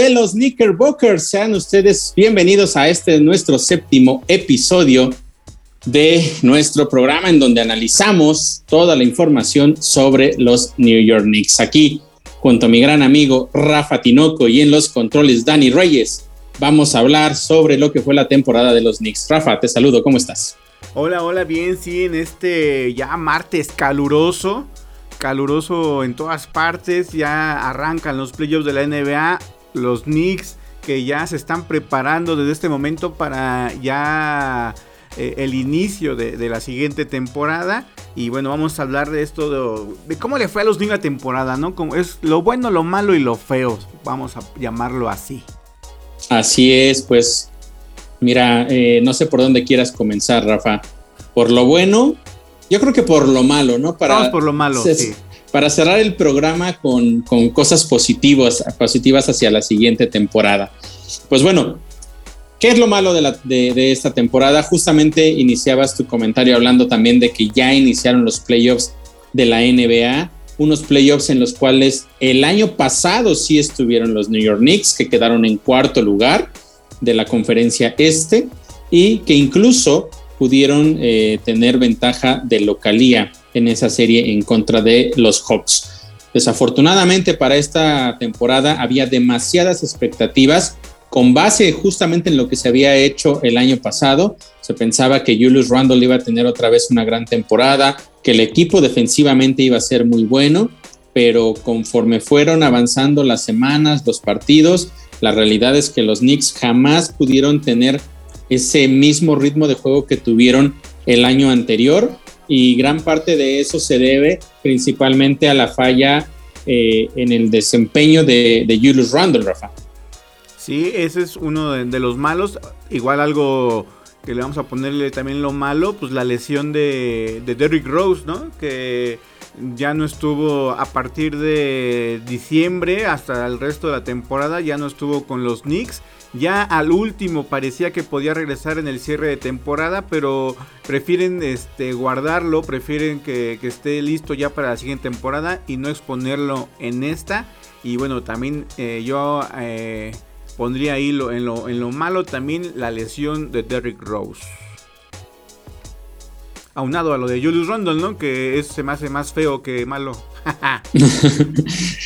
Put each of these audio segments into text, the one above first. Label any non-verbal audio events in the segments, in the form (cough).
de los Knickerbockers, sean ustedes bienvenidos a este nuestro séptimo episodio de nuestro programa en donde analizamos toda la información sobre los New York Knicks. Aquí, junto a mi gran amigo Rafa Tinoco y en los controles Dani Reyes, vamos a hablar sobre lo que fue la temporada de los Knicks. Rafa, te saludo, ¿cómo estás? Hola, hola, bien, sí, en este ya martes caluroso, caluroso en todas partes, ya arrancan los playoffs de la NBA los Knicks que ya se están preparando desde este momento para ya eh, el inicio de, la siguiente temporada. Y bueno, vamos a hablar de esto, de, cómo le fue a los Knicks la temporada, ¿no? Como es lo bueno, lo malo y lo feo, vamos a llamarlo así. Así es, pues mira, eh, no sé por dónde quieras comenzar, Rafa. Por lo bueno, yo creo que por lo malo, ¿no? Para, vamos por lo malo, sí para cerrar el programa con, cosas positivas, hacia la siguiente temporada. Pues bueno, ¿qué es lo malo de, de, esta temporada? Justamente iniciabas tu comentario hablando también de que ya iniciaron los playoffs de la NBA, unos playoffs en los cuales el año pasado sí estuvieron los New York Knicks, que quedaron en cuarto lugar de la conferencia este y que incluso pudieron eh, tener ventaja de localía en esa serie en contra de los Hawks. Desafortunadamente para esta temporada había demasiadas expectativas con base justamente en lo que se había hecho el año pasado. Se pensaba que Julius Randle iba a tener otra vez una gran temporada, que el equipo defensivamente iba a ser muy bueno, pero conforme fueron avanzando las semanas, los partidos, la realidad es que los Knicks jamás pudieron tener ese mismo ritmo de juego que tuvieron el año anterior y gran parte de eso se debe principalmente a la falla eh, en el desempeño de, Julius Randle, Rafa. Sí, ese es uno de, los malos. Igual algo que le vamos a ponerle también lo malo, pues la lesión de, de Derrick Rose, ¿no? Que ya no estuvo a partir de diciembre hasta el resto de la temporada, ya no estuvo con los Knicks. Ya al último parecía que podía regresar en el cierre de temporada, pero prefieren este, guardarlo, prefieren que, esté listo ya para la siguiente temporada y no exponerlo en esta. Y bueno, también eh, yo eh, pondría ahí en, lo, en lo malo también la lesión de Derrick Rose aunado a lo de Julius Randle, ¿no? Que es, se me hace más feo que malo. (laughs)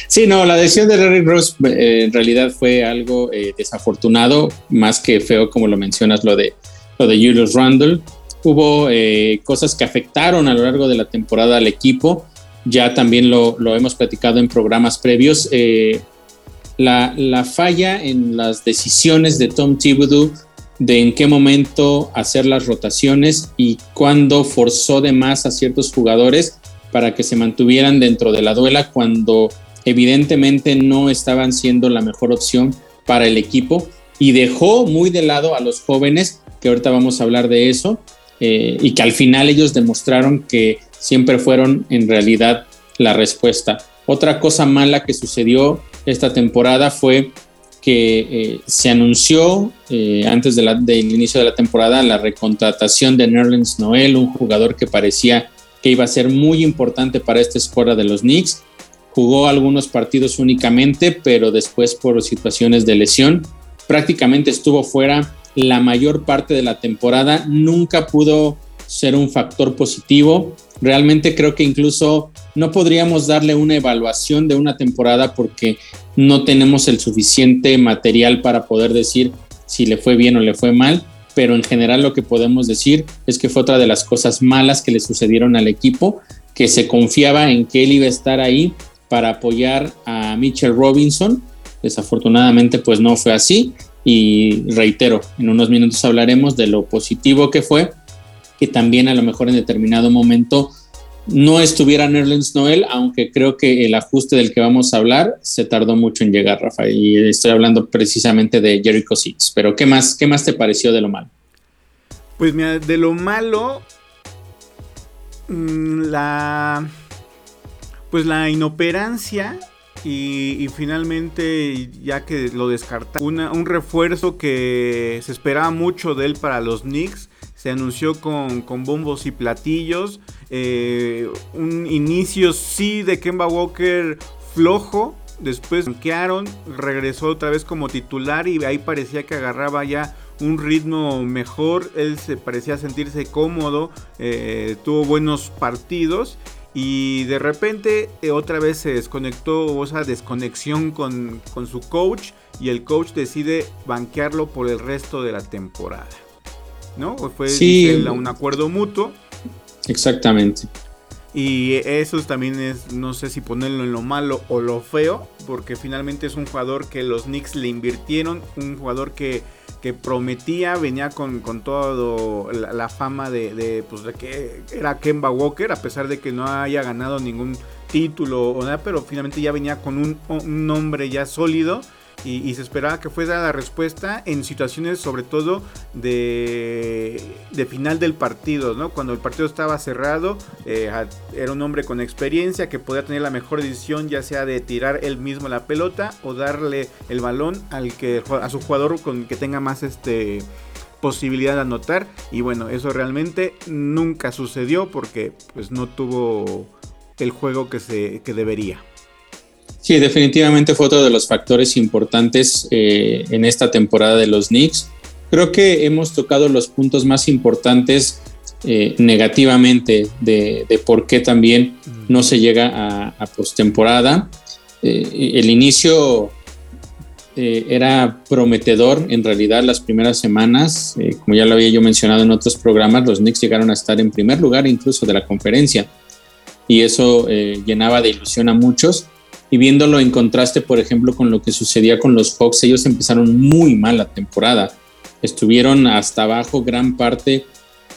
sí, no, la decisión de Derrick Rose eh, en realidad fue algo eh, desafortunado, más que feo como lo mencionas, lo de, lo de Julius Randle. Hubo eh, cosas que afectaron a lo largo de la temporada al equipo, ya también lo, lo hemos platicado en programas previos. La, la, falla en las decisiones de Tom Thibodeau de en qué momento hacer las rotaciones y cuándo forzó de más a ciertos jugadores para que se mantuvieran dentro de la duela cuando evidentemente no estaban siendo la mejor opción para el equipo y dejó muy de lado a los jóvenes, que ahorita vamos a hablar de eso, eh, y que al final ellos demostraron que siempre fueron en realidad la respuesta. Otra cosa mala que sucedió esta temporada fue que eh, se anunció eh, antes del inicio de la temporada la recontratación de Nerlens Noel, un jugador que parecía que iba a ser muy importante para esta escuadra de los Knicks. Jugó algunos partidos únicamente, pero después por situaciones de lesión prácticamente estuvo fuera la mayor parte de la temporada. Nunca pudo ser un factor positivo. Realmente creo que incluso no podríamos darle una evaluación de una temporada porque no tenemos el suficiente material para poder decir si le fue bien o le fue mal, pero en general lo que podemos decir es que fue otra de las cosas malas que le sucedieron al equipo, que se confiaba en que él iba a estar ahí para apoyar a Mitchell Robinson. Desafortunadamente pues no fue así y reitero, en unos minutos hablaremos de lo positivo que fue, que también a lo mejor en determinado momento no estuviera Nerlens Noel, aunque creo que el ajuste del que vamos a hablar se tardó mucho en llegar, Rafa, y estoy hablando precisamente de Jericho Seeds. Pero ¿qué más, ¿qué más te pareció de lo malo? Pues mira, de lo malo, mm, la... Pues la inoperancia y, finalmente, ya que lo descarta, un refuerzo que se esperaba mucho de él para los Knicks, se anunció con, bombos y platillos. Eh, un inicio sí de Kemba Walker flojo, después banquearon, regresó otra vez como titular y ahí parecía que agarraba ya un ritmo mejor, él se parecía sentirse cómodo, eh, tuvo buenos partidos y de repente eh, otra vez se desconectó, o esa desconexión con, con su coach y el coach decide banquearlo por el resto de la temporada. ¿No? Fue un acuerdo mutuo. Exactamente. Y eso también es, no sé si ponerlo en lo malo o lo feo, porque finalmente es un jugador que los Knicks le invirtieron, un jugador que, que prometía, venía con, con toda la, fama de, pues, de, que era Kemba Walker, a pesar de que no haya ganado ningún título o nada, pero finalmente ya venía con un, un nombre ya sólido y, se esperaba que fuera la respuesta en situaciones sobre todo de, de final del partido, ¿no? Cuando el partido estaba cerrado, eh, era un hombre con experiencia que podía tener la mejor decisión, ya sea de tirar él mismo la pelota o darle el balón al que a su jugador con que tenga más este posibilidad de anotar y bueno eso realmente nunca sucedió porque pues no tuvo el juego que se que debería Sí, definitivamente fue otro de los factores importantes eh, en esta temporada de los Knicks. Creo que hemos tocado los puntos más importantes eh, negativamente de, por qué también no se llega a, postemporada. Eh, el inicio era prometedor en realidad las primeras semanas. como ya lo había yo mencionado en otros programas, los Knicks llegaron a estar en primer lugar incluso de la conferencia. Y eso llenaba de ilusión a muchos y viéndolo en contraste, por ejemplo, con lo que sucedía con los Hawks, ellos empezaron muy mal la temporada. Estuvieron hasta abajo gran parte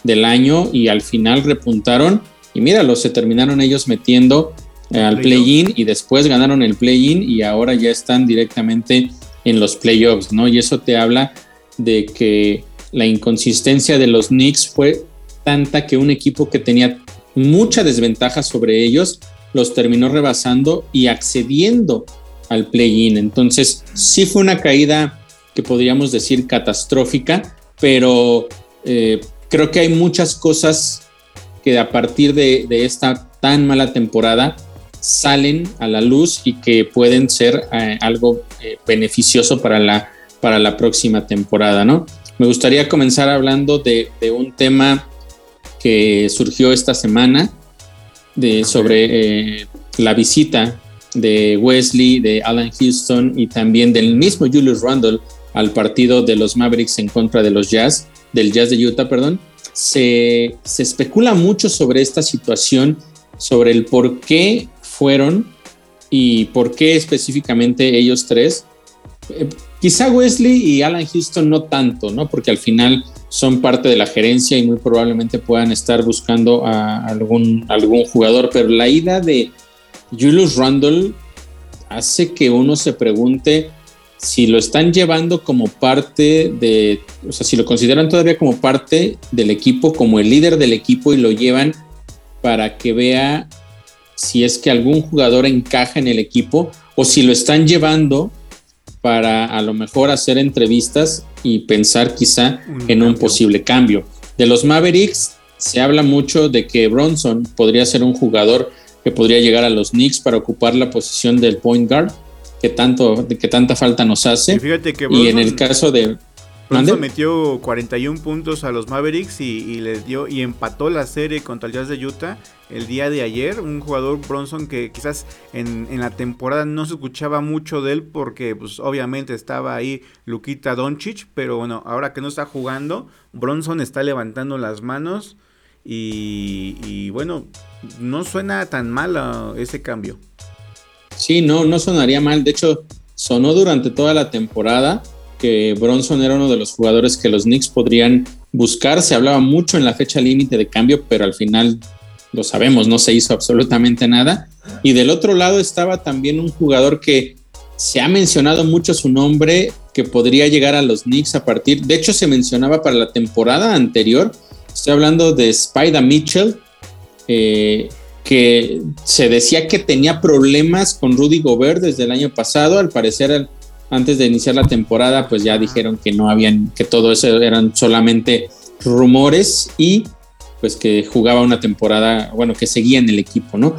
del año y al final repuntaron. Y míralo, se terminaron ellos metiendo eh, al play-in y después ganaron el play-in y ahora ya están directamente en los playoffs, ¿no? Y eso te habla de que la inconsistencia de los Knicks fue tanta que un equipo que tenía mucha desventaja sobre ellos los terminó rebasando y accediendo al play-in. Entonces, sí fue una caída que podríamos decir catastrófica, pero eh, creo que hay muchas cosas que a partir de, esta tan mala temporada salen a la luz y que pueden ser eh, algo eh, beneficioso para la, para la próxima temporada, ¿no? Me gustaría comenzar hablando de, de un tema que surgió esta semana, de, sobre eh, la visita de Wesley, de Alan Houston y también del mismo Julius Randle al partido de los Mavericks en contra de los Jazz, del Jazz de Utah, perdón, se, se especula mucho sobre esta situación, sobre el por qué fueron y por qué específicamente ellos tres. Eh, quizá Wesley y Alan Houston no tanto, ¿no? Porque al final son parte de la gerencia y muy probablemente puedan estar buscando a algún, algún jugador, pero la ida de Julius Randle hace que uno se pregunte si lo están llevando como parte de, o sea, si lo consideran todavía como parte del equipo, como el líder del equipo y lo llevan para que vea si es que algún jugador encaja en el equipo o si lo están llevando para a lo mejor hacer entrevistas y pensar quizá en un posible cambio. De los Mavericks se habla mucho de que Bronson podría ser un jugador que podría llegar a los Knicks para ocupar la posición del point guard que tanto que tanta falta nos hace. y en el caso de Bronson metió 41 puntos a los Mavericks y, le dio y empató la serie contra el Jazz de Utah el día de ayer. Un jugador Bronson que quizás en, la temporada no se escuchaba mucho de él porque pues obviamente estaba ahí Luquita Doncic, pero bueno, ahora que no está jugando, Bronson está levantando las manos y, y bueno, no suena tan mal ese cambio. Sí, no, no sonaría mal. De hecho, sonó durante toda la temporada que Bronson era uno de los jugadores que los Knicks podrían buscar. Se hablaba mucho en la fecha límite de cambio, pero al final lo sabemos, no se hizo absolutamente nada. Y del otro lado estaba también un jugador que se ha mencionado mucho su nombre, que podría llegar a los Knicks a partir, de hecho se mencionaba para la temporada anterior, estoy hablando de Spider Mitchell, eh, que se decía que tenía problemas con Rudy Gobert desde el año pasado, al parecer antes de iniciar la temporada, pues ya dijeron que no habían, que todo eso eran solamente rumores y pues que jugaba una temporada, bueno, que seguía en el equipo, ¿no?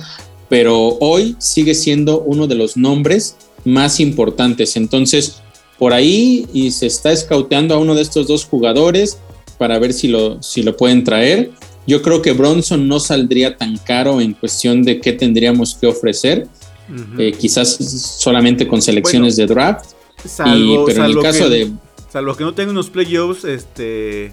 Pero hoy sigue siendo uno de los nombres más importantes. Entonces, por ahí y se está escauteando a uno de estos dos jugadores para ver si lo, si lo pueden traer. Yo creo que Bronson no saldría tan caro en cuestión de qué tendríamos que ofrecer. Eh, quizás solamente con selecciones de draft. Pero en el caso de. Salvo que no tenga unos playoffs este,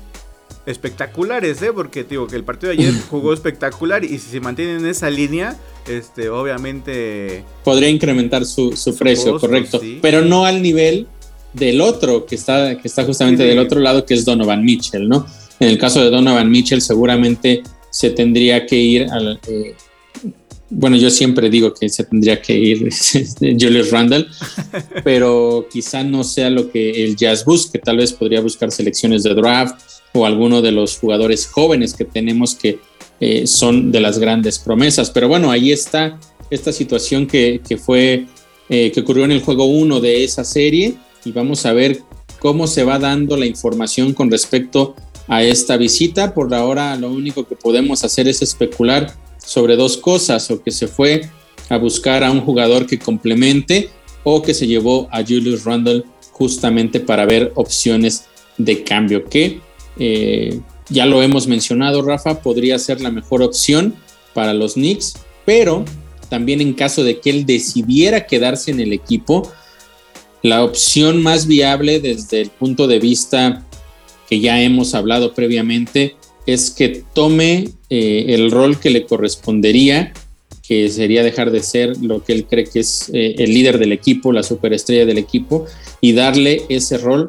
espectaculares, ¿eh? Porque digo que el partido de ayer (laughs) jugó espectacular y si se mantiene en esa línea, este, obviamente. Podría incrementar su, precio, correcto. Pero no al nivel del otro, que está, que está justamente del otro lado, que es Donovan Mitchell, ¿no? En el caso de Donovan Mitchell, seguramente se tendría que ir al. Eh, bueno, yo siempre digo que se tendría que ir (laughs) Julius Randall, pero quizá no sea lo que el Jazz busque. Tal vez podría buscar selecciones de draft o alguno de los jugadores jóvenes que tenemos que eh, son de las grandes promesas. Pero bueno, ahí está esta situación que, fue, eh, que ocurrió en el juego 1 de esa serie y vamos a ver cómo se va dando la información con respecto a esta visita. Por ahora lo único que podemos hacer es especular sobre dos cosas, o que se fue a buscar a un jugador que complemente o que se llevó a Julius Randle justamente para ver opciones de cambio, que eh, ya lo hemos mencionado, Rafa, podría ser la mejor opción para los Knicks, pero también en caso de que él decidiera quedarse en el equipo, la opción más viable desde el punto de vista que ya hemos hablado previamente es que tome eh, el rol que le correspondería, que sería dejar de ser lo que él cree que es eh, el líder del equipo, la superestrella del equipo, y darle ese rol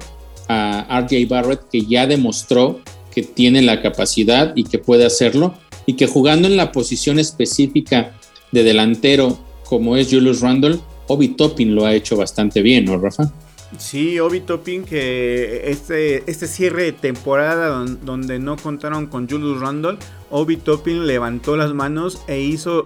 a RJ Barrett, que ya demostró que tiene la capacidad y que puede hacerlo, y que jugando en la posición específica de delantero como es Julius Randle, Obi Toppin lo ha hecho bastante bien, ¿no, Rafa? Sí, Obi Toppin, que este, este cierre de temporada donde no contaron con Julius Randle, Obi Toppin levantó las manos e hizo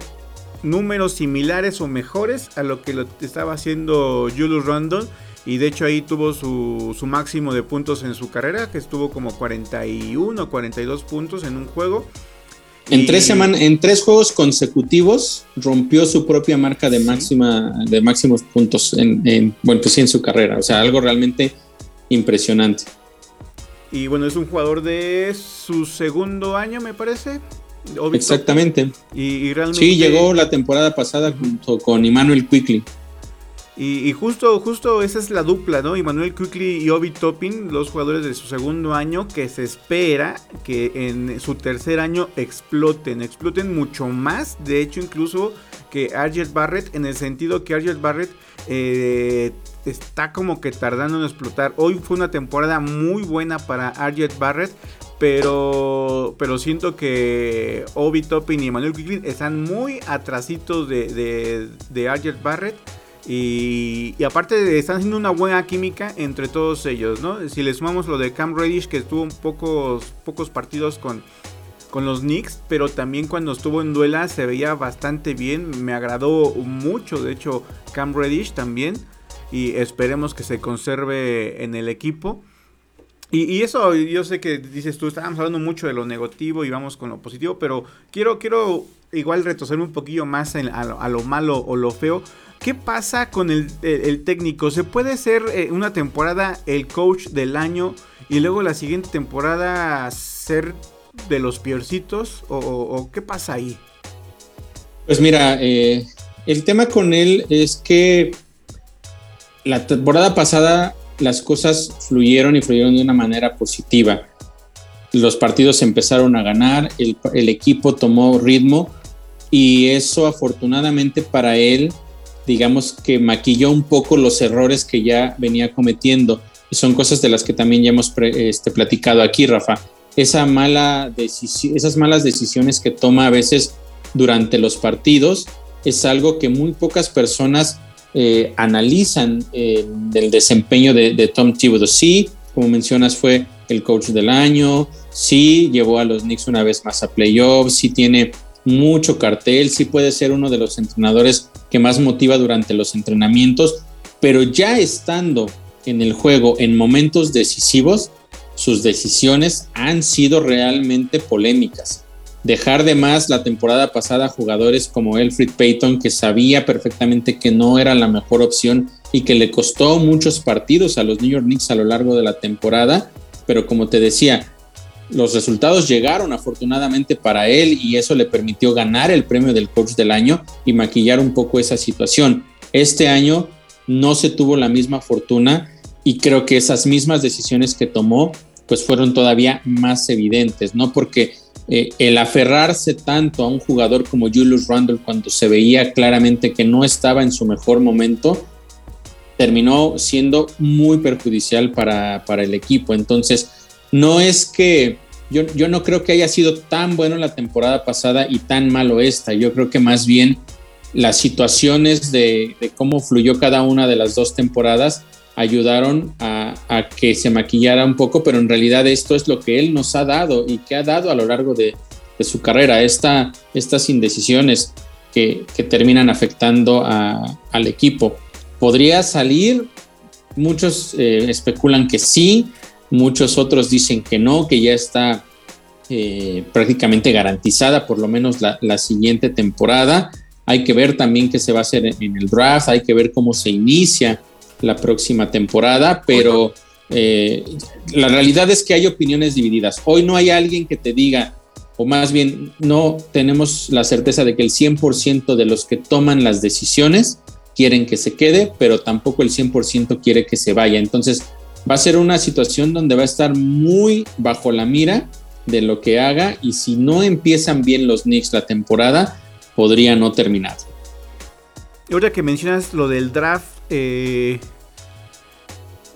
números similares o mejores a lo que lo estaba haciendo Julius Randle. Y de hecho ahí tuvo su, su máximo de puntos en su carrera, que estuvo como 41 o 42 puntos en un juego. En, tres semanas, en tres juegos consecutivos rompió su propia marca de máxima de máximos puntos en, bueno, pues en su carrera. O sea, algo realmente impresionante. Y bueno, es un jugador de su segundo año, me parece. Exactamente. Y, realmente... Sí, llegó la temporada pasada junto con Emmanuel Quickly. Y, justo, justo esa es la dupla, ¿no? Emmanuel Quickly y Obi Toppin, los jugadores de su segundo año, que se espera que en su tercer año exploten, exploten mucho más, de hecho incluso que Argent Barrett, en el sentido que Argent Barrett eh, está como que tardando en explotar. Hoy fue una temporada muy buena para Argent Barrett, pero, pero siento que Obi Toppin y Emmanuel Quickly están muy atrasitos de, de, de Barrett. Y, aparte están haciendo una buena química entre todos ellos, ¿no? Si le sumamos lo de Cam Reddish, que estuvo pocos, pocos partidos con, con los Knicks, pero también cuando estuvo en duela se veía bastante bien, me agradó mucho, de hecho Cam Reddish también, y esperemos que se conserve en el equipo. Y, eso, yo sé que dices tú, estábamos hablando mucho de lo negativo y vamos con lo positivo, pero quiero, quiero igual retrocederme un poquillo más a, lo malo o lo feo. ¿Qué pasa con el, técnico? ¿Se puede ser eh, una temporada el coach del año y luego la siguiente temporada ser de los peorcitos? ¿O, qué pasa ahí? Pues mira, eh, el tema con él es que la temporada pasada las cosas fluyeron y fluyeron de una manera positiva. Los partidos empezaron a ganar, el equipo tomó ritmo y eso afortunadamente para él digamos que maquilló un poco los errores que ya venía cometiendo. Y son cosas de las que también ya hemos este, platicado aquí, Rafa. Esa mala esas malas decisiones que toma a veces durante los partidos es algo que muy pocas personas eh, analizan del desempeño de, Tom Thibodeau. Sí, como mencionas, fue el coach del año, sí llevó a los Knicks una vez más a playoffs, sí tiene mucho cartel, sí puede ser uno de los entrenadores que más motiva durante los entrenamientos, pero ya estando en el juego en momentos decisivos, sus decisiones han sido realmente polémicas. Dejar de más la temporada pasada jugadores como Elfrid Payton, que sabía perfectamente que no era la mejor opción y que le costó muchos partidos a los New York Knicks a lo largo de la temporada, pero como te decía, los resultados llegaron afortunadamente para él y eso le permitió ganar el premio del coach del año y maquillar un poco esa situación. Este año no se tuvo la misma fortuna y creo que esas mismas decisiones que tomó pues fueron todavía más evidentes, ¿no? Porque eh, el aferrarse tanto a un jugador como Julius Randle cuando se veía claramente que no estaba en su mejor momento, terminó siendo muy perjudicial para, para el equipo. Entonces, no es que yo, yo, no creo que haya sido tan bueno la temporada pasada y tan malo esta. Yo creo que más bien las situaciones de, cómo fluyó cada una de las dos temporadas ayudaron a, que se maquillara un poco, pero en realidad esto es lo que él nos ha dado y que ha dado a lo largo de, su carrera, esta, estas indecisiones que, que terminan afectando al equipo. ¿Podría salir? Muchos eh, especulan que sí, muchos otros dicen que no, que ya está eh, prácticamente garantizada por lo menos la, la siguiente temporada. Hay que ver también qué se va a hacer en el draft, hay que ver cómo se inicia la próxima temporada, pero eh, la realidad es que hay opiniones divididas. Hoy no hay alguien que te diga, o más bien no tenemos la certeza de que el 100% de los que toman las decisiones quieren que se quede, pero tampoco el 100% quiere que se vaya. Entonces va a ser una situación donde va a estar muy bajo la mira de lo que haga y si no empiezan bien los Knicks la temporada, podría no terminar. Ahora que mencionas lo del draft, eh,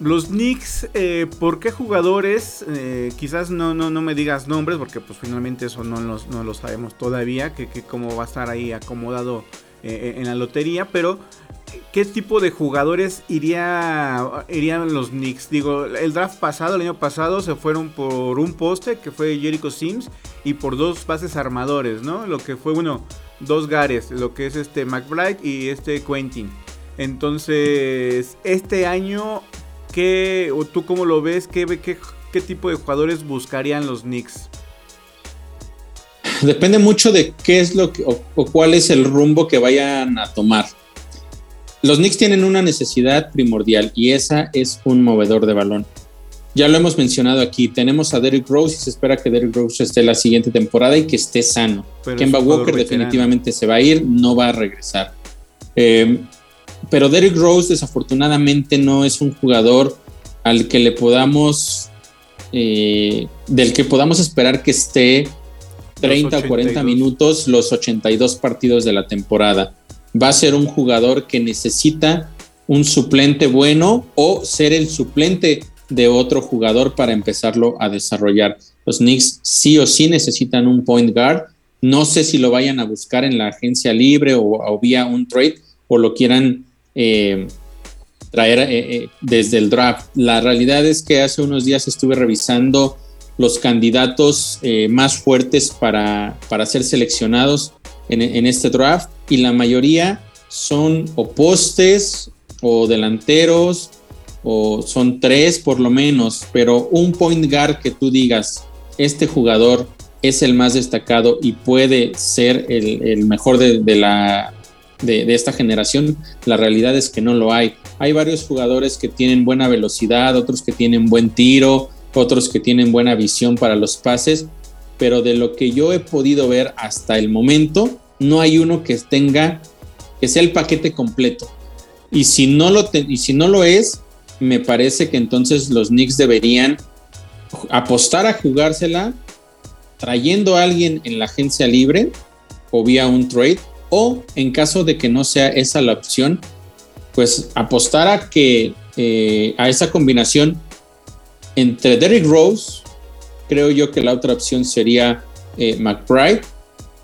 los Knicks, eh, ¿por qué jugadores? Eh, quizás no, no, no me digas nombres, porque pues finalmente eso no, no lo sabemos todavía, que, que, cómo va a estar ahí acomodado eh, en la lotería, pero ¿qué tipo de jugadores iría, irían los Knicks? Digo, el draft pasado, el año pasado, se fueron por un poste, que fue Jericho Sims, y por dos bases armadores, ¿no? Lo que fue, bueno, dos Gares, lo que es este McBride y este Quentin. Entonces, este año, ¿qué, o tú cómo lo ves? ¿Qué, qué, qué tipo de jugadores buscarían los Knicks? Depende mucho de qué es lo que, o, o, cuál es el rumbo que vayan a tomar. Los Knicks tienen una necesidad primordial y esa es un movedor de balón. Ya lo hemos mencionado aquí, tenemos a Derrick Rose y se espera que Derrick Rose esté la siguiente temporada y que esté sano. Pero Kemba Walker definitivamente se va a ir, no va a regresar. Eh, pero Derrick Rose desafortunadamente no es un jugador al que le podamos, eh, del que podamos esperar que esté 30 o 40 minutos los 82 partidos de la temporada. Va a ser un jugador que necesita un suplente bueno o ser el suplente de otro jugador para empezarlo a desarrollar. Los Knicks sí o sí necesitan un point guard. No sé si lo vayan a buscar en la agencia libre o, o vía un trade o lo quieran eh, traer eh, eh, desde el draft. La realidad es que hace unos días estuve revisando los candidatos eh, más fuertes para, para ser seleccionados en, este draft y la mayoría son o postes o delanteros o son tres por lo menos, pero un point guard que tú digas, este jugador es el más destacado y puede ser el, el mejor de, la, de, esta generación, la realidad es que no lo hay. Hay varios jugadores que tienen buena velocidad, otros que tienen buen tiro, otros que tienen buena visión para los pases, pero de lo que yo he podido ver hasta el momento, no hay uno que tenga, que sea el paquete completo. Y si no lo, y si no lo es, me parece que entonces los Knicks deberían apostar a jugársela trayendo a alguien en la agencia libre o vía un trade o en caso de que no sea esa la opción, pues apostar a que eh, a esa combinación entre Derrick Rose, creo yo que la otra opción sería eh, McBride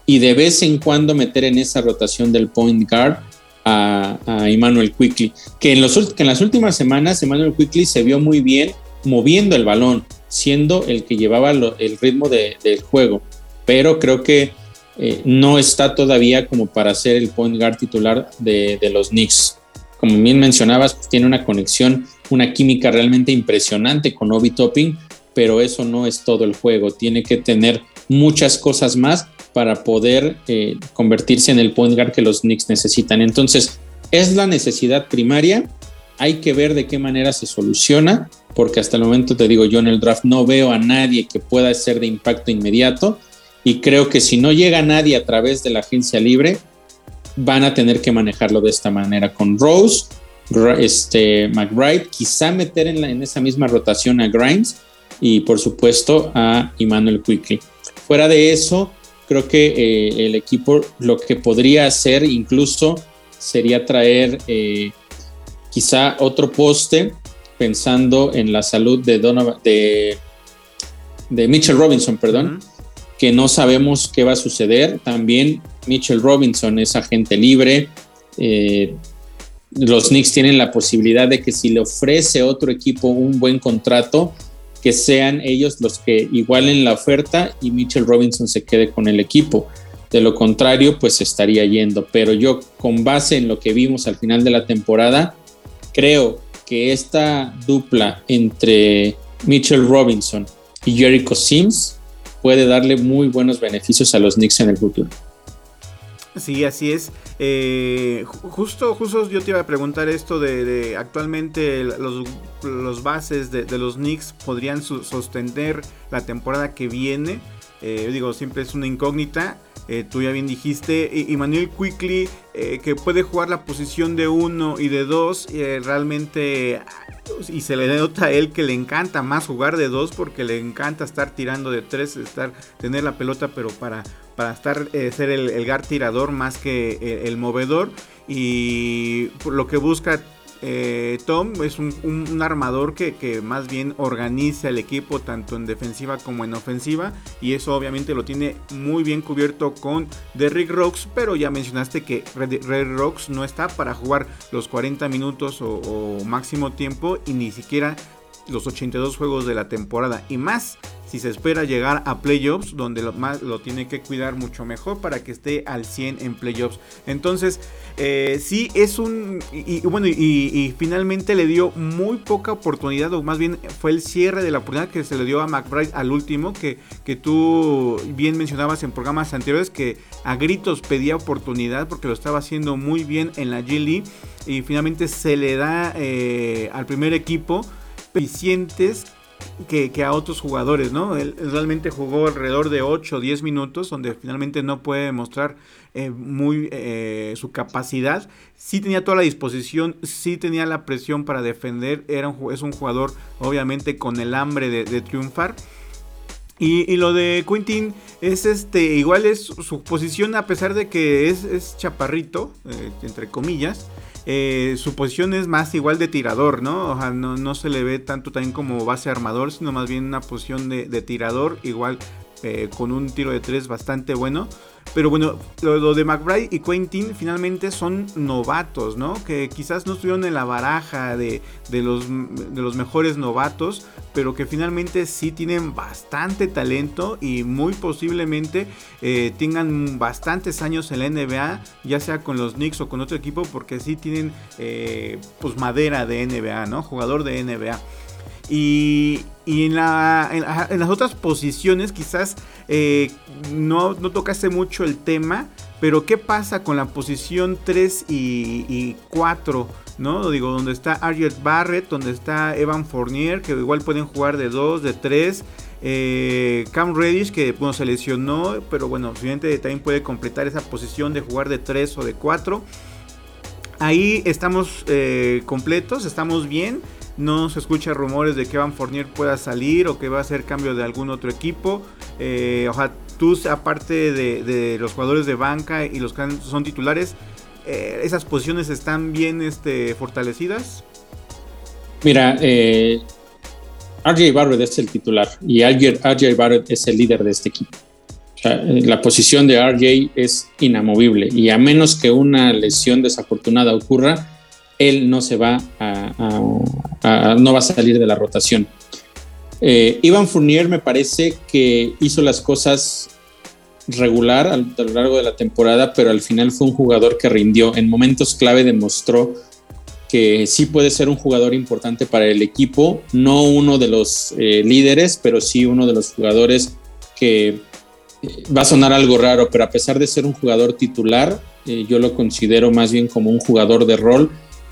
y de vez en cuando meter en esa rotación del point guard a, Emmanuel Quickly, que en, los, las últimas semanas Emmanuel Quickly se vio muy bien moviendo el balón, siendo el que llevaba el ritmo de, del juego, pero creo que eh, no está todavía como para ser el point guard titular de, de los Knicks. Como bien mencionabas, pues tiene una conexión, una química realmente impresionante con Obi Topping, pero eso no es todo el juego. Tiene que tener muchas cosas más para poder eh, convertirse en el point guard que los Knicks necesitan. Entonces, es la necesidad primaria, Hay que ver de qué manera se soluciona, porque hasta el momento te digo, yo en el draft no veo a nadie que pueda ser de impacto inmediato y creo que si no llega nadie a través de la agencia libre, van a tener que manejarlo de esta manera con Rose, este, McBride, quizá meter en, en esa misma rotación a Grimes y por supuesto a Emmanuel Quickly. Fuera de eso, creo que eh, el equipo lo que podría hacer incluso sería traer eh, quizá otro poste pensando en la salud de de, de Mitchell Robinson, perdón, que no sabemos qué va a suceder. También Mitchell Robinson es agente libre. Eh, los Knicks tienen la posibilidad de que si le ofrece otro equipo un buen contrato, que sean ellos los que igualen la oferta y Mitchell Robinson se quede con el equipo. De lo contrario, pues estaría yendo. Pero yo, con base en lo que vimos al final de la temporada, creo que esta dupla entre Mitchell Robinson y Jericho Sims puede darle muy buenos beneficios a los Knicks en el futuro. Sí, así es. Eh, justo, justo yo te iba a preguntar esto de, actualmente los, los bases de, los Knicks podrían sostener la temporada que viene. Eh, digo, siempre es una incógnita. Eh, tú ya bien dijiste, y, Manuel Quickly, que puede jugar la posición de uno y de dos, realmente, y se le nota a él que le encanta más jugar de dos, porque le encanta estar tirando de tres, estar, tener la pelota, pero para para estar eh, ser el, el, guard tirador más que eh, el, movedor. Y lo que busca eh, Tom es un, armador que, más bien organiza el equipo tanto en defensiva como en ofensiva y eso obviamente lo tiene muy bien cubierto con Derrick Rocks, pero ya mencionaste que Red, Rocks no está para jugar los 40 minutos o máximo tiempo y ni siquiera los 82 juegos de la temporada y más si se espera llegar a playoffs, donde lo, más, lo tiene que cuidar mucho mejor para que esté al 100 en playoffs. Entonces, eh, sí es un... Y, bueno, y, finalmente le dio muy poca oportunidad, o más bien fue el cierre de la oportunidad que se le dio a McBride al último, que, que tú bien mencionabas en programas anteriores, que a gritos pedía oportunidad porque lo estaba haciendo muy bien en la G League y finalmente se le da eh, al primer equipo eficientes que, a otros jugadores, ¿no? Él, realmente jugó alrededor de 8 o 10 minutos, donde finalmente no puede mostrar eh, muy eh, su capacidad. Sí tenía toda la disposición, sí tenía la presión para defender, era un, es un jugador obviamente con el hambre de, triunfar. Y, lo de Quintin es este, igual es su posición a pesar de que es, chaparrito, eh, entre comillas. Eh, su posición es más igual de tirador, ¿no? O sea, no, se le ve tanto también como base armador, sino más bien una posición de, de tirador, igual eh, con un tiro de tres bastante bueno. Pero bueno, lo, de McBride y Quentin finalmente son novatos, ¿no? Que quizás no estuvieron en la baraja de, los, de los mejores novatos, pero que finalmente sí tienen bastante talento y muy posiblemente eh, tengan bastantes años en la NBA, ya sea con los Knicks o con otro equipo, porque sí tienen eh, pues madera de NBA, ¿no? Jugador de NBA. Y, en, las otras posiciones quizás eh, no, no, tocaste mucho el tema, pero ¿qué pasa con la posición 3 y, 4? ¿no? Digo, donde está Arjet Barrett, donde está Evan Fournier, que igual pueden jugar de 2, de 3. Eh, Cam Reddish, que bueno, se lesionó, pero bueno, obviamente también puede completar esa posición de jugar de 3 o de 4. Ahí estamos eh, completos, estamos bien no se escucha rumores de que Van Fournier pueda salir o que va a hacer cambio de algún otro equipo. Eh, ojalá tú, aparte de, los jugadores de banca y los que son titulares, eh, ¿esas posiciones están bien este, fortalecidas? Mira, eh, RJ Barrett es el titular y RJ Barrett es el líder de este equipo. Eh, la posición de RJ es inamovible y a menos que una lesión desafortunada ocurra, él no se va a, no va a salir de la rotación. Eh, Ivan Fournier me parece que hizo las cosas regular a, lo largo de la temporada, pero al final fue un jugador que rindió. En momentos clave demostró que sí puede ser un jugador importante para el equipo, no uno de los eh, líderes, pero sí uno de los jugadores que eh, va a sonar algo raro, pero a pesar de ser un jugador titular, yo lo considero más bien como un jugador de rol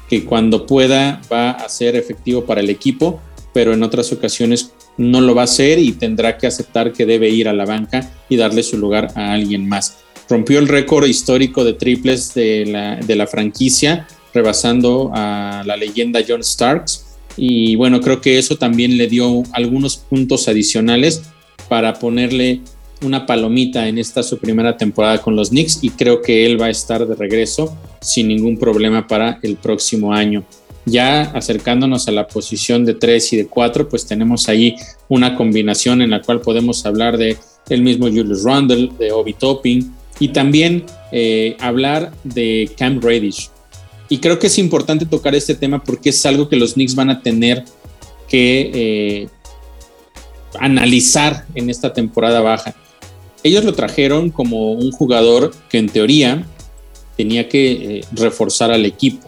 que cuando pueda va a ser efectivo para el equipo, pero en otras ocasiones no lo va a hacer y tendrá que aceptar que debe ir a la banca y darle su lugar a alguien más. Rompió el récord histórico de triples de la, de la franquicia, rebasando a la leyenda John Starks. Y bueno, creo que eso también le dio algunos puntos adicionales para ponerle una palomita en esta su primera temporada con los Knicks y creo que él va a estar de regreso sin ningún problema para el próximo año. Ya acercándonos a la posición de 3 y de 4, pues tenemos ahí una combinación en la cual podemos hablar de el mismo Julius Randle, de Obi Topping y también eh, hablar de Cam Reddish. Y creo que es importante tocar este tema porque es algo que los Knicks van a tener que eh, analizar en esta temporada baja. Ellos lo trajeron como un jugador que en teoría tenía que eh, reforzar al equipo.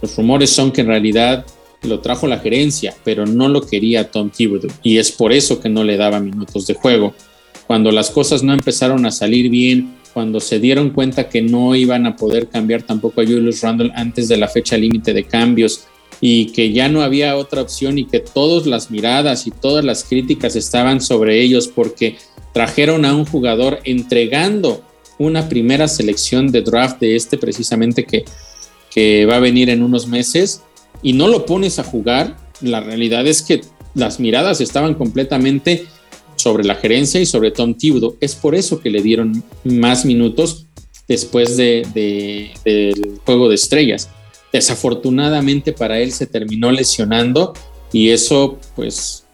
Los rumores son que en realidad lo trajo la gerencia, pero no lo quería Tom Thibodeau y es por eso que no le daba minutos de juego. Cuando las cosas no empezaron a salir bien, cuando se dieron cuenta que no iban a poder cambiar tampoco a Julius Randle antes de la fecha límite de cambios y que ya no había otra opción y que todas las miradas y todas las críticas estaban sobre ellos porque trajeron a un jugador entregando una primera selección de draft de este precisamente que, que va a venir en unos meses y no lo pones a jugar, la realidad es que las miradas estaban completamente sobre la gerencia y sobre Tom Thibodeau. Es por eso que le dieron más minutos después de, del juego de estrellas. Desafortunadamente para él se terminó lesionando y eso pues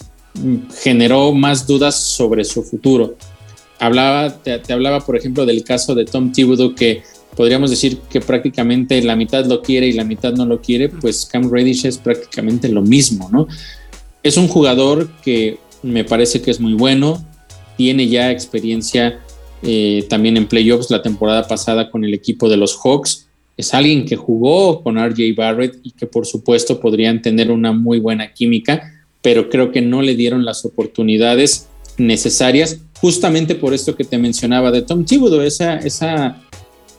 generó más dudas sobre su futuro. Hablaba, te, hablaba, por ejemplo, del caso de Tom Thibodeau, que podríamos decir que prácticamente la mitad lo quiere y la mitad no lo quiere, pues Cam Reddish es prácticamente lo mismo, ¿no? Es un jugador que me parece que es muy bueno, tiene ya experiencia eh, también en playoffs la temporada pasada con el equipo de los Hawks, es alguien que jugó con RJ Barrett y que por supuesto podrían tener una muy buena química pero creo que no le dieron las oportunidades necesarias, justamente por esto que te mencionaba de Tom Thibodeau, esa, esa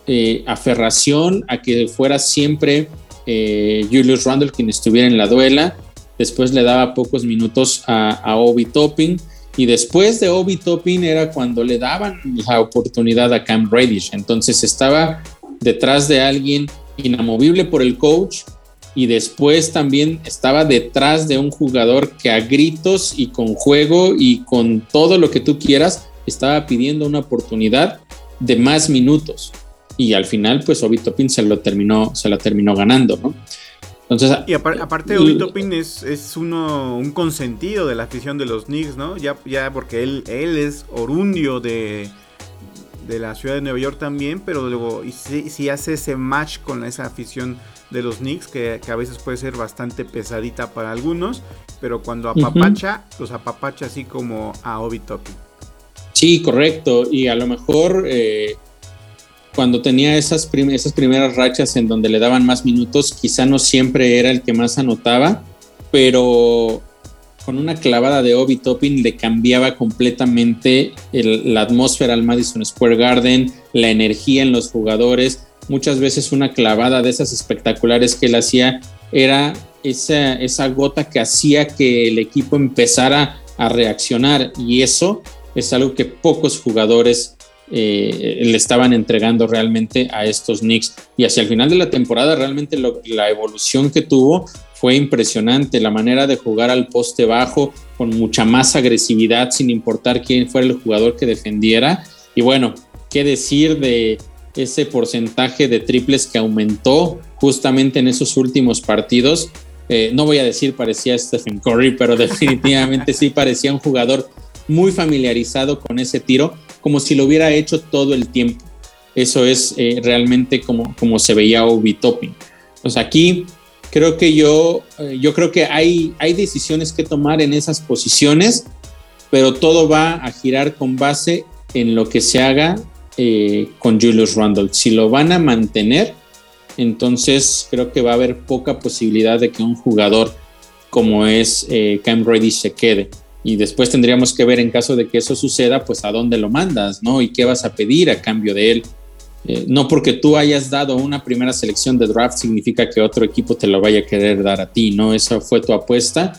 eh, aferración a que fuera siempre eh, Julius Randle quien estuviera en la duela, después le daba pocos minutos a, Obi Topping, y después de Obi Topping era cuando le daban la oportunidad a Cam Reddish, entonces estaba detrás de alguien inamovible por el coach, y después también estaba detrás de un jugador que a gritos y con juego y con todo lo que tú quieras estaba pidiendo una oportunidad de más minutos y al final pues Obi Toppin se lo terminó se la terminó ganando, ¿no? Entonces, y aparte Obi Toppin es, es uno un consentido de la afición de los Knicks, ¿no? Ya, ya porque él, él es orundio de, de la ciudad de Nueva York también, pero luego y si, hace ese match con esa afición de los Knicks, que, a veces puede ser bastante pesadita para algunos, pero cuando apapacha, los apapacha así como a Obi Toppin. Sí, correcto, y a lo mejor eh, cuando tenía esas, esas primeras rachas en donde le daban más minutos, quizá no siempre era el que más anotaba, pero con una clavada de Obi Toppin le cambiaba completamente la atmósfera al Madison Square Garden, la energía en los jugadores. Muchas veces una clavada de esas espectaculares que él hacía era esa, esa gota que hacía que el equipo empezara a reaccionar. Y eso es algo que pocos jugadores eh, le estaban entregando realmente a estos Knicks. Y hacia el final de la temporada realmente la evolución que tuvo fue impresionante, la manera de jugar al poste bajo con mucha más agresividad sin importar quién fuera el jugador que defendiera. Y bueno, qué decir de ese porcentaje de triples que aumentó justamente en esos últimos partidos. Eh, no voy a decir parecía Stephen Curry, pero (laughs) definitivamente sí parecía un jugador muy familiarizado con ese tiro, como si lo hubiera hecho todo el tiempo. Eso es eh, realmente como, como se veía Obi Topping. Pues aquí creo que yo, eh, yo creo que hay, hay decisiones que tomar en esas posiciones, pero todo va a girar con base en lo que se haga eh, con Julius Randle. Si lo van a mantener, entonces creo que va a haber poca posibilidad de que un jugador como es Cam Reddish se quede. Y después tendríamos que ver en caso de que eso suceda, pues a dónde lo mandas, ¿no? Y qué vas a pedir a cambio de él. eh, no porque tú hayas dado una primera selección de draft significa que otro equipo te lo vaya a querer dar a ti, ¿no? Esa fue tu apuesta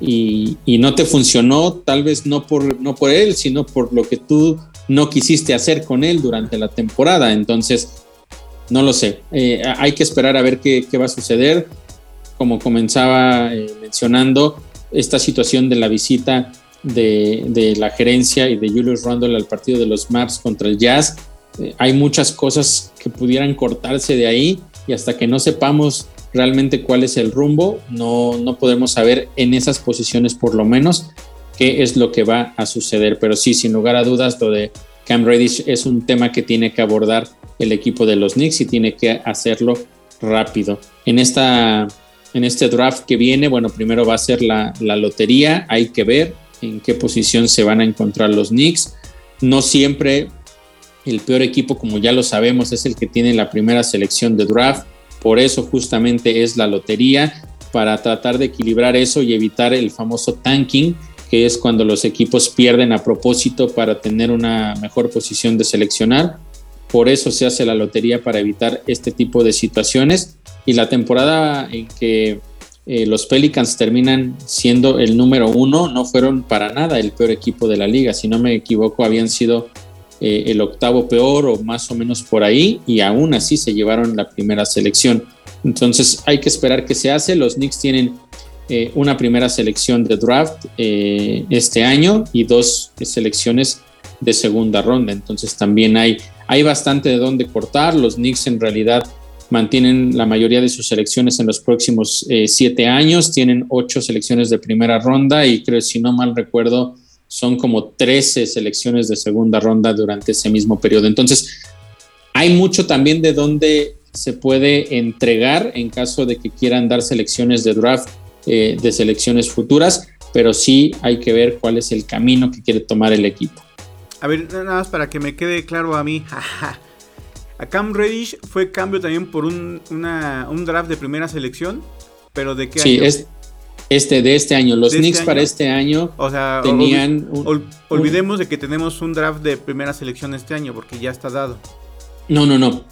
y, no te funcionó, tal vez no por, no por él, sino por lo que tú no quisiste hacer con él durante la temporada. Entonces, no lo sé. Eh, hay que esperar a ver qué, va a suceder. Como comenzaba eh, mencionando, esta situación de la visita de, la gerencia y de Julius Randle al partido de los Maps contra el Jazz, eh, hay muchas cosas que pudieran cortarse de ahí y hasta que no sepamos realmente cuál es el rumbo, no, no podemos saber en esas posiciones por lo menos qué es lo que va a suceder. Pero sí, sin lugar a dudas, lo de Cam Reddish es un tema que tiene que abordar el equipo de los Knicks y tiene que hacerlo rápido. En, esta, en este draft que viene, bueno, primero va a ser la, la lotería, hay que ver en qué posición se van a encontrar los Knicks. No siempre el peor equipo, como ya lo sabemos, es el que tiene la primera selección de draft. Por eso justamente es la lotería, para tratar de equilibrar eso y evitar el famoso tanking, que es cuando los equipos pierden a propósito para tener una mejor posición de seleccionar. Por eso se hace la lotería para evitar este tipo de situaciones. Y la temporada en que eh, los Pelicans terminan siendo el número uno, no fueron para nada el peor equipo de la liga. Si no me equivoco, habían sido eh, el octavo peor o más o menos por ahí y aún así se llevaron la primera selección. Entonces hay que esperar que se hace. Los Knicks tienen eh, una primera selección de draft este año y dos selecciones de segunda ronda. Entonces también hay hay bastante de dónde cortar. Los Knicks en realidad mantienen la mayoría de sus selecciones en los próximos eh, siete años. Tienen ocho selecciones de primera ronda y creo, si no mal recuerdo, son como 13 selecciones de segunda ronda durante ese mismo periodo. Entonces, hay mucho también de dónde se puede entregar en caso de que quieran dar selecciones de draft eh, de selecciones futuras, pero sí hay que ver cuál es el camino que quiere tomar el equipo. A ver, nada más para que me quede claro a mí. (laughs) a Cam Reddish fue cambio también por un, draft de primera selección, pero ¿de qué sí, año? Sí, este, de este año. Los este Knicks para este año o sea, tenían... olvidemos de que tenemos un draft de primera selección este año, porque ya está dado. No, no, no.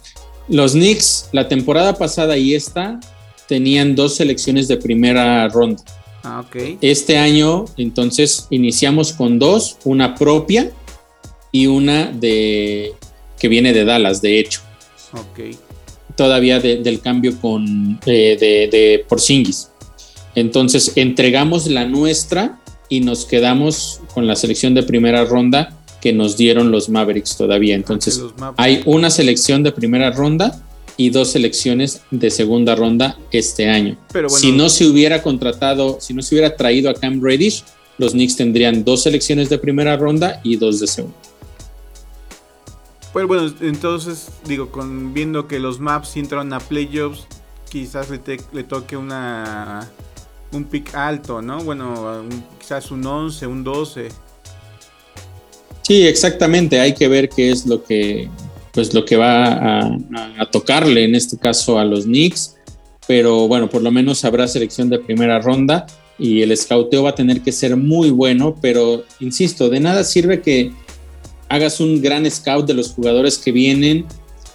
Los Knicks, la temporada pasada y esta, tenían dos selecciones de primera ronda. Ah, ok. Este año, entonces, iniciamos con dos, una propia y una de que viene de Dallas, de hecho. Ok. Todavía del cambio con eh, de, de Porzingis. Entonces entregamos la nuestra y nos quedamos con la selección de primera ronda que nos dieron los Mavericks todavía. Entonces hay una selección de primera ronda y dos selecciones de segunda ronda este año. Pero si no se hubiera contratado, si no se hubiera traído a Cam Reddish, los Knicks tendrían dos selecciones de primera ronda y dos de segunda. Pues bueno, entonces digo, con viendo que los maps entran a playoffs, quizás le, toque una un pick alto, ¿no? Bueno, quizás un 11, un 12. Sí, exactamente. Hay que ver qué es lo que, pues lo que va a, a, tocarle en este caso a los Knicks. Pero bueno, por lo menos habrá selección de primera ronda y el escauteo va a tener que ser muy bueno. Pero insisto, de nada sirve que hagas un gran scout de los jugadores que vienen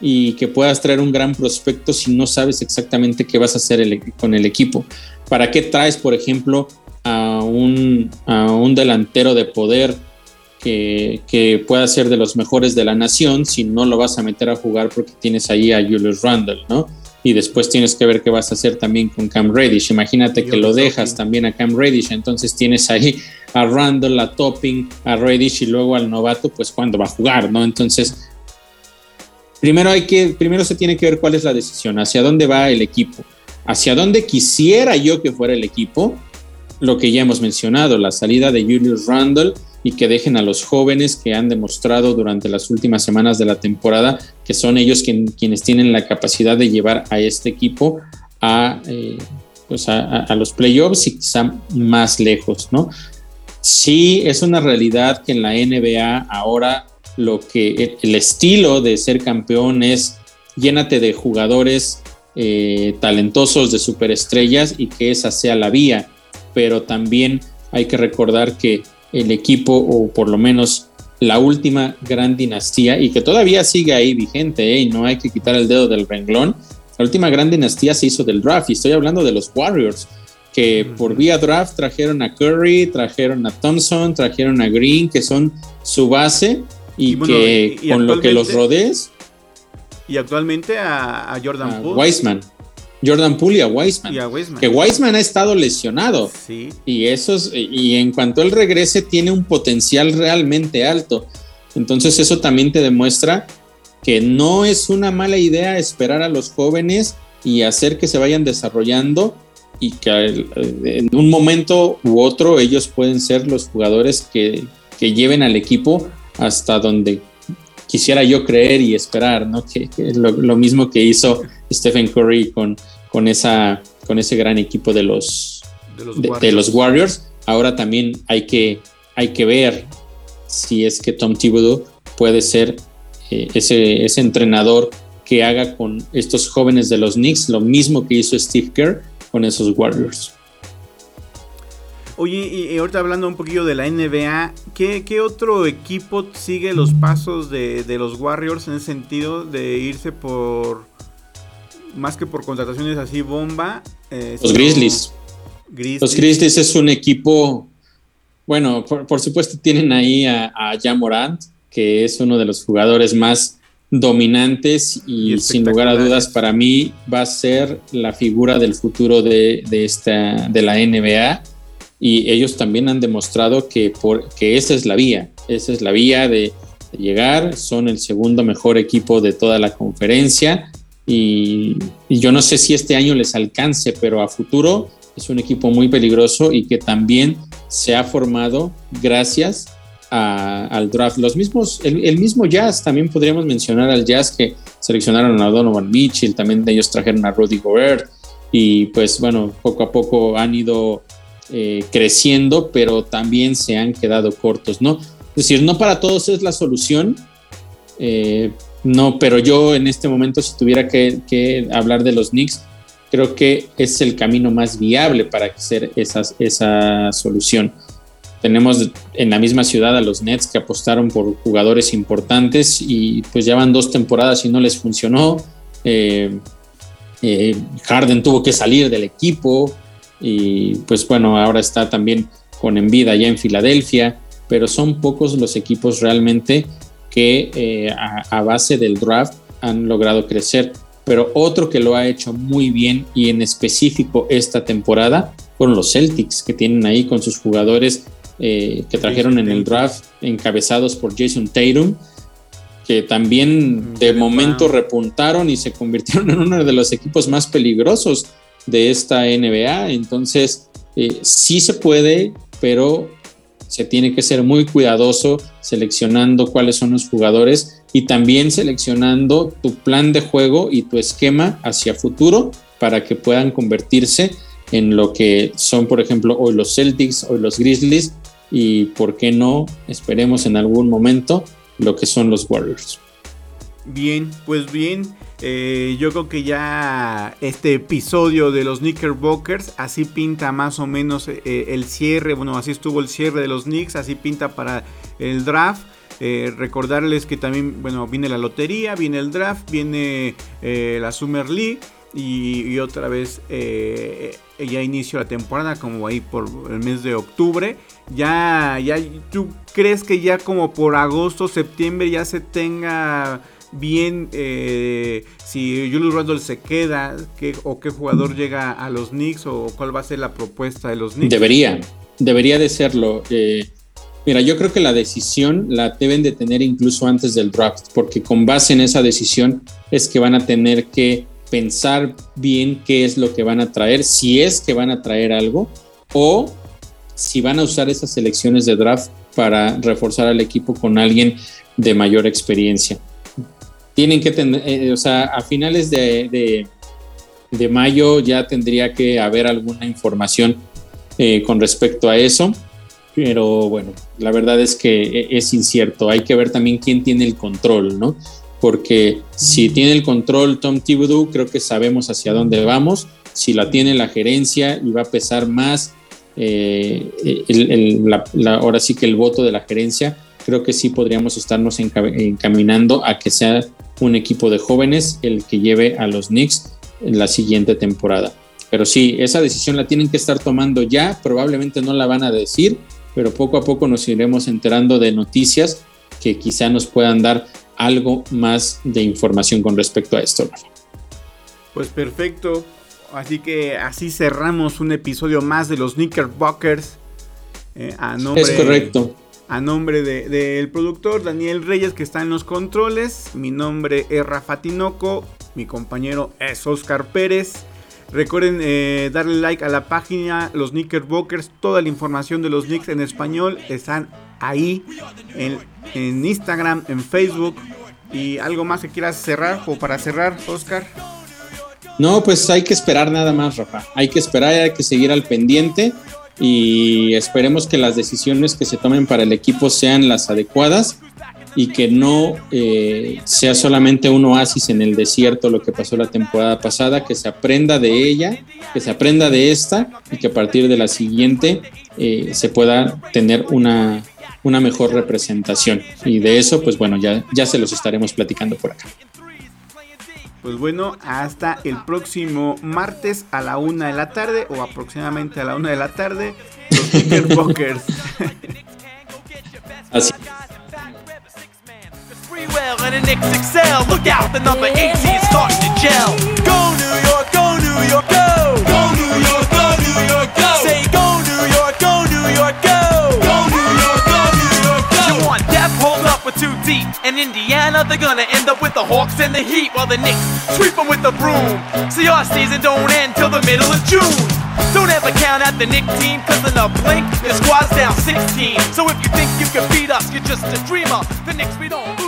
y que puedas traer un gran prospecto si no sabes exactamente qué vas a hacer con el equipo. ¿Para qué traes, por ejemplo, a un, un delantero de poder que, que, pueda ser de los mejores de la nación si no lo vas a meter a jugar porque tienes ahí a Julius Randle, ¿no? Y después tienes que ver qué vas a hacer también con Cam Reddish. Imagínate que lo dejas también a Cam Reddish, entonces tienes ahí a Randall, a Topping, a Reddish y luego al novato, pues cuándo va a jugar, ¿no? Entonces, primero hay que, primero se tiene que ver cuál es la decisión, hacia dónde va el equipo, hacia dónde quisiera yo que fuera el equipo, lo que ya hemos mencionado, la salida de Julius Randall y que dejen a los jóvenes que han demostrado durante las últimas semanas de la temporada que son ellos quienes tienen la capacidad de llevar a este equipo a, eh, pues a, a, los playoffs y quizá más lejos, ¿no? sí es una realidad que en la NBA ahora lo que el estilo de ser campeón es llénate de jugadores eh, talentosos, de superestrellas y que esa sea la vía. Pero también hay que recordar que el equipo, o por lo menos la última gran dinastía y que todavía sigue ahí vigente, ¿eh? y no hay que quitar el dedo del renglón. La última gran dinastía se hizo del draft y estoy hablando de los Warriors, que por vía draft trajeron a Curry, trajeron a Thompson, trajeron a Green, que son su base y, que con lo que los rodees. Y actualmente a, Jordan Poole. Wiseman. Jordan Poole y a Wiseman. Que Wiseman ha estado lesionado. Sí. Y, eso y en cuanto él regrese, tiene un potencial realmente alto. Entonces, eso también te demuestra que no es una mala idea esperar a los jóvenes y hacer que se vayan desarrollando y que en un momento u otro ellos pueden ser los jugadores que, que lleven al equipo hasta donde quisiera yo creer y esperar, ¿no? Que, es lo, mismo que hizo Stephen Curry con, con, esa, con ese gran equipo de los, de los, Warriors. Ahora también hay que, hay que ver si es que Tom Thibodeau puede ser eh, ese, ese entrenador que haga con estos jóvenes de los Knicks lo mismo que hizo Steve Kerr con esos Warriors. Oye, y ahorita hablando un poquillo de la NBA, ¿qué, otro equipo sigue los pasos de, los Warriors en ese sentido de irse por, más que por contrataciones así bomba? Eh, los Grizzlies. Los Grizzlies es un equipo, bueno, por, supuesto tienen ahí a, a Jamorant, que es uno de los jugadores más dominantes y, sin lugar a dudas para mí va a ser la figura del futuro de, de, esta, de la NBA y ellos también han demostrado que, por, que esa es la vía, esa es la vía de, llegar, son el segundo mejor equipo de toda la conferencia y, yo no sé si este año les alcance, pero a futuro es un equipo muy peligroso y que también se ha formado gracias al draft. Los mismos, el, mismo Jazz, también podríamos mencionar al Jazz que seleccionaron a Donovan Mitchell, también ellos trajeron a Rudy Gobert y pues bueno, poco a poco han ido eh, creciendo, pero también se han quedado cortos, ¿no? Es decir, no para todos es la solución, eh, no, pero yo en este momento, si tuviera que, hablar de los Knicks, creo que es el camino más viable para hacer esa solución. Tenemos en la misma ciudad a los Nets que apostaron por jugadores importantes y pues ya van dos temporadas y no les funcionó. Eh, Harden tuvo que salir del equipo, y pues bueno, ahora está también con Envida allá en Filadelfia, pero son pocos los equipos realmente que eh, a, base del draft han logrado crecer. Pero otro que lo ha hecho muy bien y en específico esta temporada fueron los Celtics, que tienen ahí con sus jugadores eh, que trajeron en el draft encabezados por Jason Tatum, que también de momento repuntaron y se convirtieron (laughs) en uno de los equipos más peligrosos de esta NBA. Entonces, eh, sí se puede, pero se tiene que ser muy cuidadoso seleccionando cuáles son los jugadores y también seleccionando tu plan de juego y tu esquema hacia futuro para que puedan convertirse en lo que son, por ejemplo, hoy los Celtics, hoy los Grizzlies y, ¿por qué no? Esperemos en algún momento lo que son los Warriors. Bien, pues bien. Eh, yo creo que ya este episodio de los Knickerbockers así pinta más o menos eh, el cierre. Bueno, así estuvo el cierre de los Knicks, así pinta para el draft. Eh, recordarles que también, bueno, viene la lotería, viene el draft, viene la Summer League y, otra vez ya inicio la temporada como ahí por el mes de octubre. Ya, ya, ¿tú crees que ya como por agosto, septiembre ya se tenga bien eh, si Julius Randle se queda o qué jugador llega a los Knicks o cuál va a ser la propuesta de los Knicks. Debería, debería de serlo. Eh, mira, yo creo que la decisión la deben de tener incluso antes del draft, porque con base en esa decisión es que van a tener que pensar bien qué es lo que van a traer, si es que van a traer algo o si van a usar esas selecciones de draft para reforzar al equipo con alguien de mayor experiencia tienen que tener, eh, o sea, a finales de, de, mayo ya tendría que haber alguna información eh, con respecto a eso, pero bueno, la verdad es que e, es incierto, hay que ver también quién tiene el control, ¿no? Porque si tiene el control Tom Thibodeau, creo que sabemos hacia dónde vamos, si la tiene la gerencia y va a pesar más, eh, ahora sí que el voto de la gerencia, creo que sí podríamos estarnos encaminando a que sea un equipo de jóvenes el que lleve a los Knicks en la siguiente temporada. Pero sí, esa decisión la tienen que estar tomando ya, probablemente no la van a decir, pero poco a poco nos iremos enterando de noticias que quizá nos puedan dar algo más de información con respecto a esto. Pues perfecto, así que así cerramos un episodio más de los Knickerbockers. Eh, es correcto. A nombre del productor Daniel Reyes que está en los controles, mi nombre es Rafa Tinoco, mi compañero es Oscar Pérez. Recuerden eh, darle like a la página Los Knickerbockers. Toda la información de los Knicks en español están ahí en, en Instagram, en Facebook. ¿Y algo más que quieras cerrar o para cerrar, Oscar? No, pues hay que esperar nada más, Rafa. Hay que esperar, hay que seguir al pendiente y esperemos que las decisiones que se tomen para el equipo sean las adecuadas y que no eh, sea solamente un oasis en el desierto lo que pasó la temporada pasada, que se aprenda de ella, que se aprenda de esta y que a partir de la siguiente eh, se pueda tener una, una mejor representación. Y de eso, pues bueno, ya, ya se los estaremos platicando por acá. Pues bueno, hasta el próximo martes a la una de la tarde o aproximadamente a la una de la tarde, los Knickerbockers. (laughs) Así. well and the Knicks excel. Look out, the number 18 is starting to gel. Go New York, go New York, go. Go New York, go New York, go. Say go New York, go New York, go. Go New York, go With two deep. In Indiana, they're gonna end up with the Hawks and the Heat, while the Knicks sweep them with the broom. See, our season don't end till the middle of June. Don't ever count out the Nick team, cause in a blink, your squad's down 16. So if you think you can beat us, you're just a dreamer. The Knicks, we don't